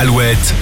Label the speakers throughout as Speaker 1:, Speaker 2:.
Speaker 1: al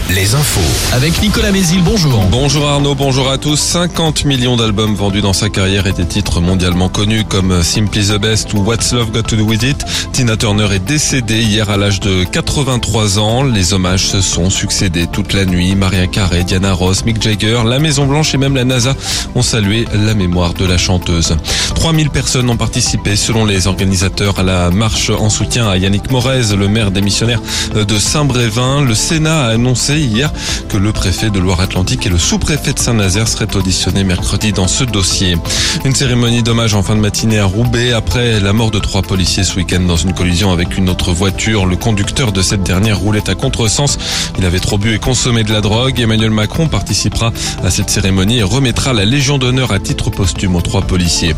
Speaker 1: Les infos.
Speaker 2: Avec Nicolas Mézil, bonjour.
Speaker 3: Bonjour Arnaud, bonjour à tous. 50 millions d'albums vendus dans sa carrière et des titres mondialement connus comme Simply the Best ou What's Love Got to Do With It. Tina Turner est décédée hier à l'âge de 83 ans. Les hommages se sont succédés toute la nuit. Maria Carey, Diana Ross, Mick Jagger, la Maison Blanche et même la NASA ont salué la mémoire de la chanteuse. 3000 personnes ont participé selon les organisateurs à la marche en soutien à Yannick Morez, le maire démissionnaire de Saint-Brévin. Le Sénat a annoncé hier que le préfet de Loire-Atlantique et le sous-préfet de Saint-Nazaire seraient auditionnés mercredi dans ce dossier. Une cérémonie d'hommage en fin de matinée à Roubaix après la mort de trois policiers ce week-end dans une collision avec une autre voiture. Le conducteur de cette dernière roulait à contresens. Il avait trop bu et consommé de la drogue. Emmanuel Macron participera à cette cérémonie et remettra la Légion d'honneur à titre posthume aux trois policiers.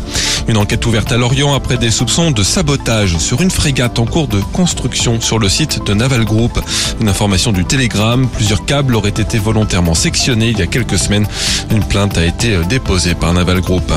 Speaker 3: Une enquête ouverte à Lorient après des soupçons de sabotage sur une frégate en cours de construction sur le site de Naval Group. Une information du Plusieurs câbles auraient été volontairement sectionnés il y a quelques semaines. Une plainte a été déposée par Naval Group.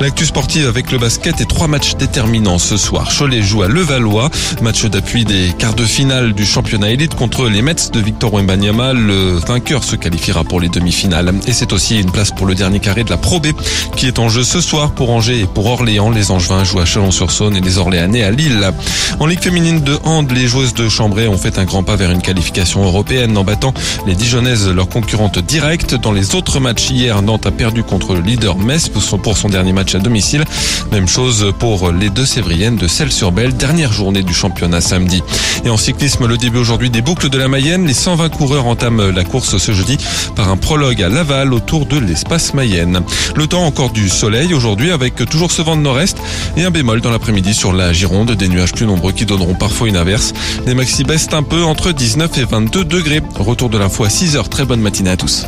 Speaker 3: L'actu sportive avec le basket et trois matchs déterminants ce soir. Cholet joue à Levallois, match d'appui des quarts de finale du championnat élite contre les Mets de Victor Wembanyama. Le vainqueur se qualifiera pour les demi-finales. Et c'est aussi une place pour le dernier carré de la Pro B qui est en jeu ce soir pour Angers et pour Orléans. Les Angevins jouent à Chalon-sur-Saône et les Orléanais à Lille. En Ligue féminine de hand, les joueuses de Chambray ont fait un grand pas vers une qualification européenne en battant les Dijonnaises, leurs concurrentes directes. Dans les autres matchs hier, Nantes a perdu contre le leader Metz pour son dernier match à domicile. Même chose pour les deux Sévriennes de Celles-sur-Belle, dernière journée du championnat samedi. Et en cyclisme, le début aujourd'hui des boucles de la Mayenne. Les 120 coureurs entament la course ce jeudi par un prologue à Laval autour de l'espace Mayenne. Le temps encore du soleil aujourd'hui avec toujours ce vent de nord-est et un bémol dans l'après-midi sur la Gironde. Des nuages plus nombreux qui donneront parfois une averse. Les maxi baissent un peu entre 19 et 22 degrés. Retour de l'info à 6h. Très bonne matinée à tous.